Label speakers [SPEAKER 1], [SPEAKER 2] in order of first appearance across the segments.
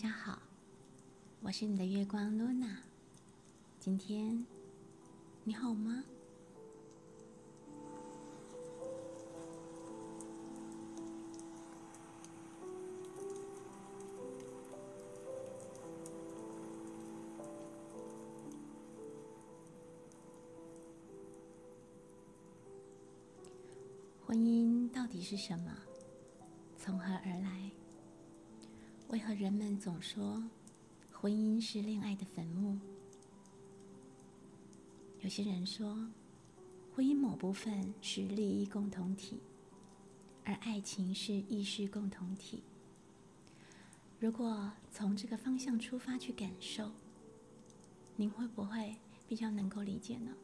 [SPEAKER 1] 大家好，我是你的月光露娜。今天你好吗？婚姻到底是什么？从何而来？为何人们总说婚姻是恋爱的坟墓？有些人说，婚姻某部分是利益共同体，而爱情是意识共同体。如果从这个方向出发去感受，您会不会比较能够理解呢？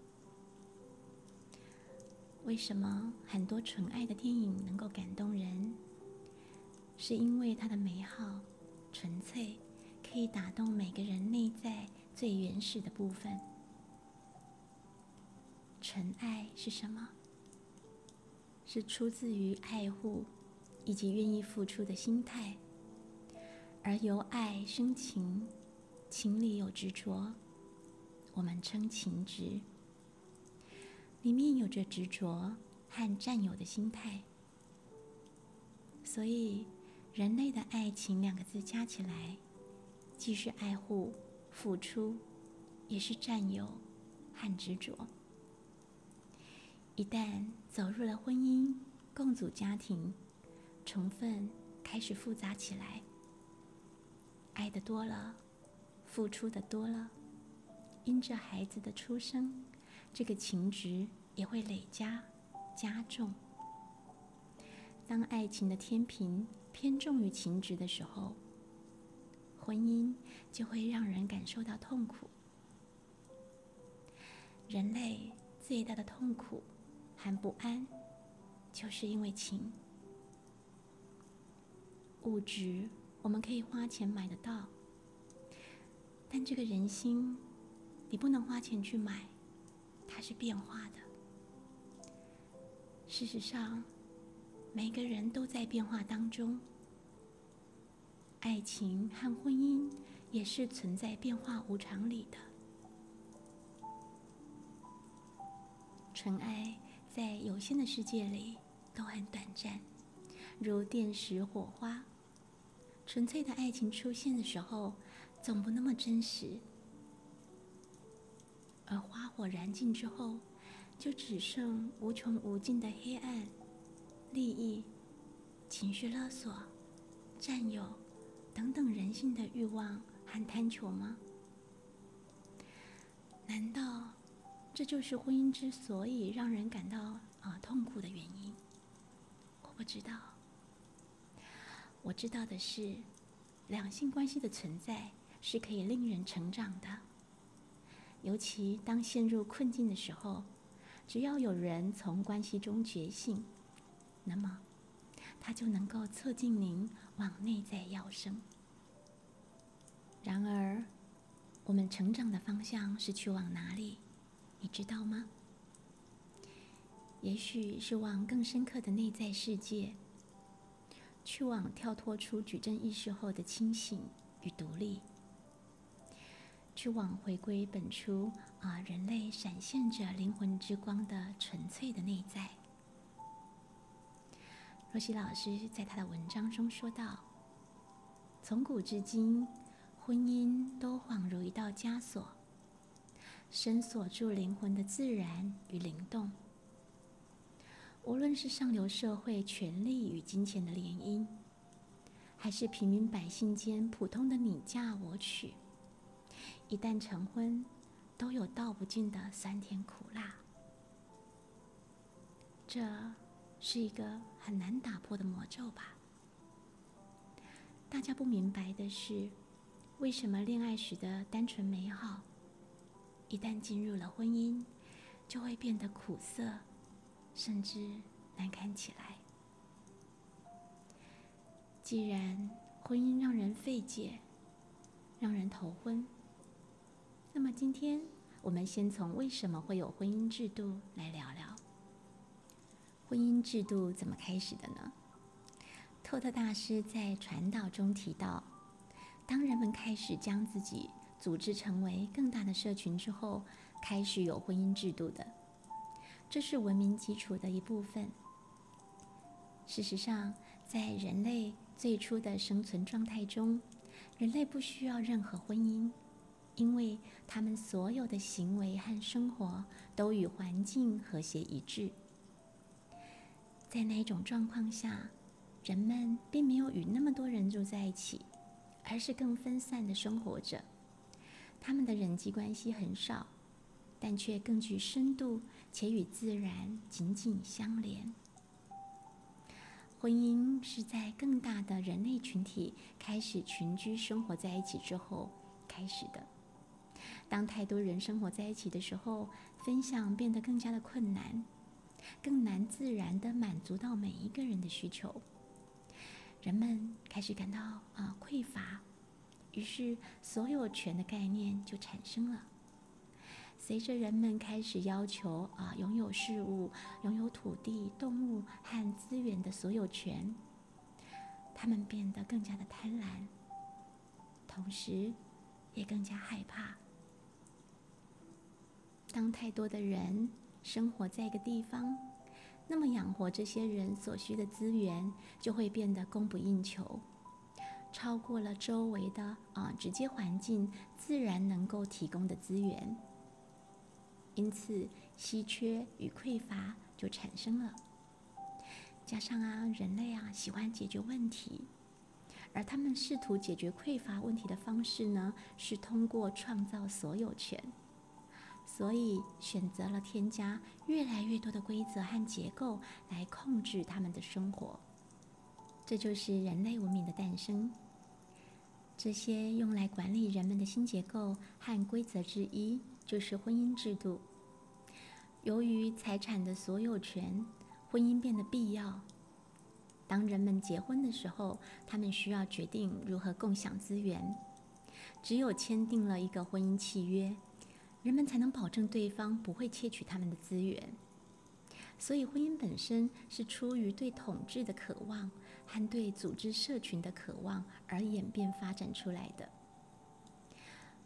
[SPEAKER 1] 为什么很多纯爱的电影能够感动人？是因为它的美好。纯粹可以打动每个人内在最原始的部分。纯爱是什么？是出自于爱护以及愿意付出的心态，而由爱生情，情里有执着，我们称情执。里面有着执着和占有的心态，所以。人类的爱情两个字加起来，既是爱护、付出，也是占有和执着。一旦走入了婚姻，共组家庭，成分开始复杂起来。爱的多了，付出的多了，因着孩子的出生，这个情值也会累加加重。当爱情的天平。偏重于情执的时候，婚姻就会让人感受到痛苦。人类最大的痛苦和不安，就是因为情。物质我们可以花钱买得到，但这个人心，你不能花钱去买，它是变化的。事实上。每个人都在变化当中，爱情和婚姻也是存在变化无常里的。纯爱在有限的世界里都很短暂，如电石火花。纯粹的爱情出现的时候，总不那么真实，而花火燃尽之后，就只剩无穷无尽的黑暗。利益、情绪勒索、占有等等人性的欲望和贪求吗？难道这就是婚姻之所以让人感到啊痛苦的原因？我不知道。我知道的是，两性关系的存在是可以令人成长的，尤其当陷入困境的时候，只要有人从关系中觉醒。那么，它就能够促进您往内在要生。然而，我们成长的方向是去往哪里？你知道吗？也许是往更深刻的内在世界，去往跳脱出矩阵意识后的清醒与独立，去往回归本初啊，人类闪现着灵魂之光的纯粹的内在。若曦老师在他的文章中说道：“从古至今，婚姻都恍如一道枷锁，深锁住灵魂的自然与灵动。无论是上流社会权力与金钱的联姻，还是平民百姓间普通的你嫁我娶，一旦成婚，都有道不尽的酸甜苦辣。这。”是一个很难打破的魔咒吧？大家不明白的是，为什么恋爱时的单纯美好，一旦进入了婚姻，就会变得苦涩，甚至难堪起来？既然婚姻让人费解，让人头昏，那么今天我们先从为什么会有婚姻制度来聊聊。婚姻制度怎么开始的呢？托特大师在传导中提到，当人们开始将自己组织成为更大的社群之后，开始有婚姻制度的，这是文明基础的一部分。事实上，在人类最初的生存状态中，人类不需要任何婚姻，因为他们所有的行为和生活都与环境和谐一致。在那一种状况下，人们并没有与那么多人住在一起，而是更分散的生活着。他们的人际关系很少，但却更具深度，且与自然紧紧相连。婚姻是在更大的人类群体开始群居生活在一起之后开始的。当太多人生活在一起的时候，分享变得更加的困难。更难自然的满足到每一个人的需求，人们开始感到啊匮乏，于是所有权的概念就产生了。随着人们开始要求啊拥有事物、拥有土地、动物和资源的所有权，他们变得更加的贪婪，同时也更加害怕。当太多的人。生活在一个地方，那么养活这些人所需的资源就会变得供不应求，超过了周围的啊直接环境自然能够提供的资源，因此稀缺与匮乏就产生了。加上啊，人类啊喜欢解决问题，而他们试图解决匮乏问题的方式呢，是通过创造所有权。所以选择了添加越来越多的规则和结构来控制他们的生活，这就是人类文明的诞生。这些用来管理人们的新结构和规则之一，就是婚姻制度。由于财产的所有权，婚姻变得必要。当人们结婚的时候，他们需要决定如何共享资源。只有签订了一个婚姻契约。人们才能保证对方不会窃取他们的资源，所以婚姻本身是出于对统治的渴望和对组织社群的渴望而演变发展出来的。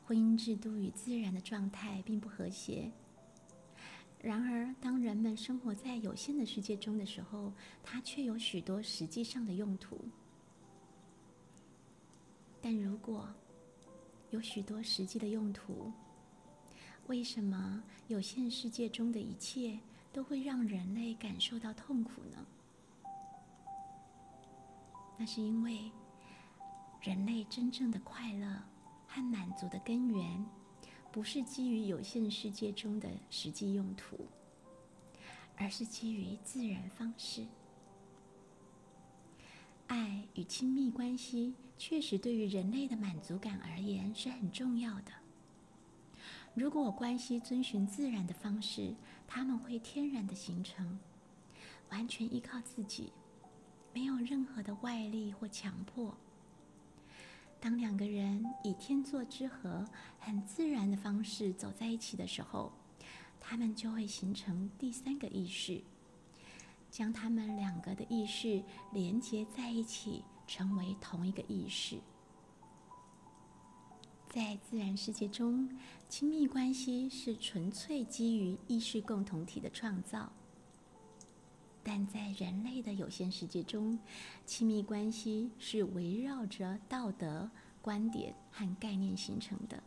[SPEAKER 1] 婚姻制度与自然的状态并不和谐，然而当人们生活在有限的世界中的时候，它却有许多实际上的用途。但如果有许多实际的用途，为什么有限世界中的一切都会让人类感受到痛苦呢？那是因为人类真正的快乐和满足的根源，不是基于有限世界中的实际用途，而是基于自然方式。爱与亲密关系确实对于人类的满足感而言是很重要的。如果关系遵循自然的方式，他们会天然的形成，完全依靠自己，没有任何的外力或强迫。当两个人以天作之合、很自然的方式走在一起的时候，他们就会形成第三个意识，将他们两个的意识连接在一起，成为同一个意识。在自然世界中，亲密关系是纯粹基于意识共同体的创造；但在人类的有限世界中，亲密关系是围绕着道德观点和概念形成的。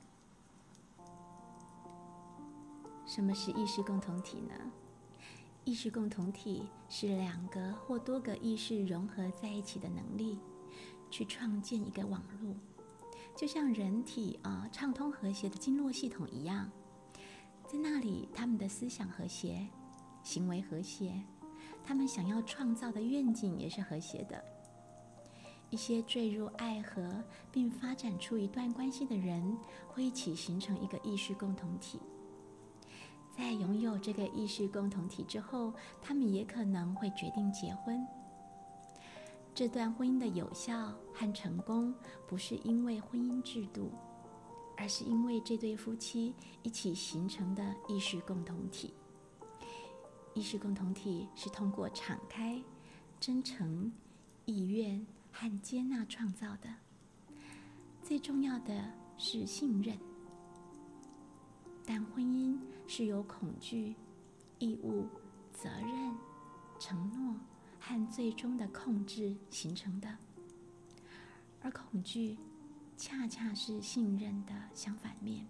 [SPEAKER 1] 什么是意识共同体呢？意识共同体是两个或多个意识融合在一起的能力，去创建一个网络。就像人体啊畅通和谐的经络系统一样，在那里，他们的思想和谐，行为和谐，他们想要创造的愿景也是和谐的。一些坠入爱河并发展出一段关系的人，会一起形成一个意识共同体。在拥有这个意识共同体之后，他们也可能会决定结婚。这段婚姻的有效和成功，不是因为婚姻制度，而是因为这对夫妻一起形成的意识共同体。意识共同体是通过敞开、真诚、意愿和接纳创造的。最重要的是信任。但婚姻是由恐惧、义务、责任、承诺和最终的控制形成的，而恐惧恰恰是信任的相反面。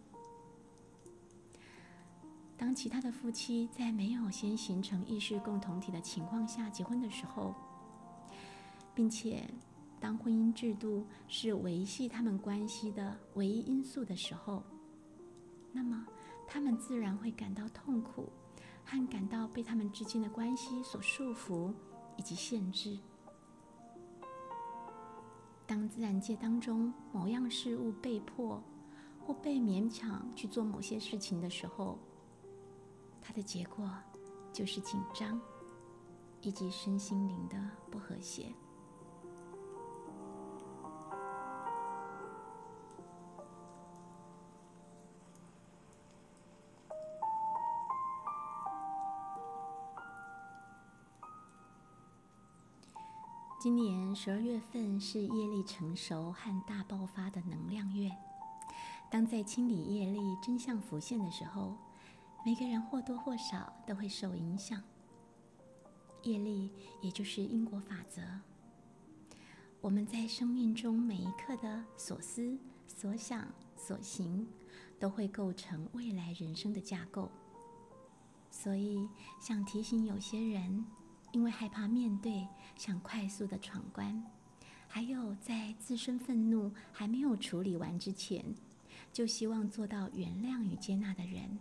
[SPEAKER 1] 当其他的夫妻在没有先形成意识共同体的情况下结婚的时候，并且当婚姻制度是维系他们关系的唯一因素的时候，那么他们自然会感到痛苦，和感到被他们之间的关系所束缚以及限制。当自然界当中某样事物被迫或被勉强去做某些事情的时候，它的结果就是紧张，以及身心灵的不和谐。今年十二月份是业力成熟和大爆发的能量月。当在清理业力真相浮现的时候，每个人或多或少都会受影响。业力也就是因果法则。我们在生命中每一刻的所思、所想、所行，都会构成未来人生的架构。所以，想提醒有些人，因为害怕面对，想快速的闯关，还有在自身愤怒还没有处理完之前，就希望做到原谅与接纳的人。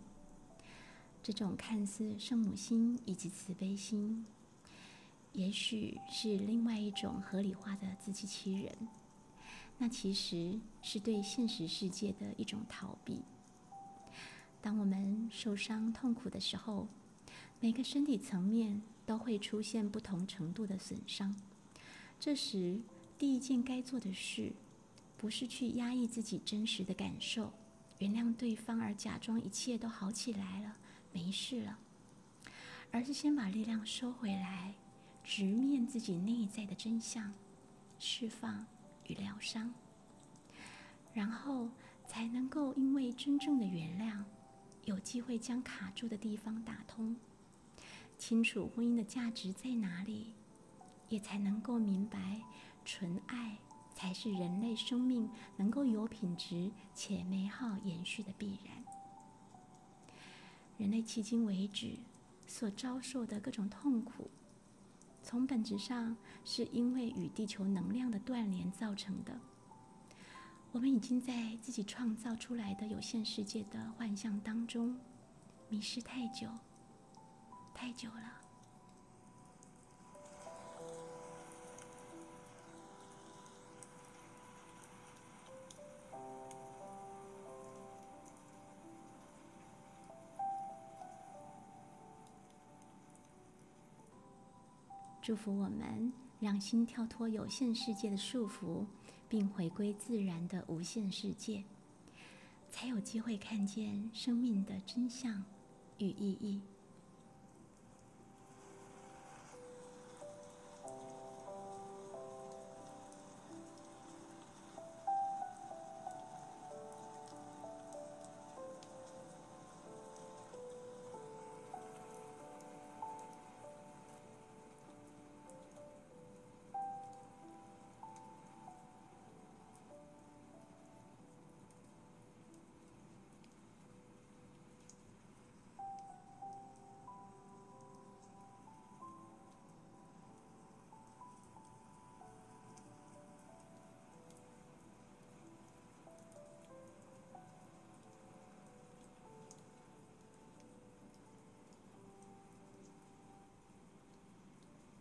[SPEAKER 1] 这种看似圣母心以及慈悲心，也许是另外一种合理化的自欺欺人。那其实是对现实世界的一种逃避。当我们受伤痛苦的时候，每个身体层面都会出现不同程度的损伤。这时，第一件该做的事，不是去压抑自己真实的感受，原谅对方而假装一切都好起来了。没事了，而是先把力量收回来，直面自己内在的真相，释放与疗伤，然后才能够因为真正的原谅，有机会将卡住的地方打通，清楚婚姻的价值在哪里，也才能够明白纯爱才是人类生命能够有品质且美好延续的必然。人类迄今为止所遭受的各种痛苦，从本质上是因为与地球能量的断联造成的。我们已经在自己创造出来的有限世界的幻象当中迷失太久，太久了。祝福我们，让心跳脱有限世界的束缚，并回归自然的无限世界，才有机会看见生命的真相与意义。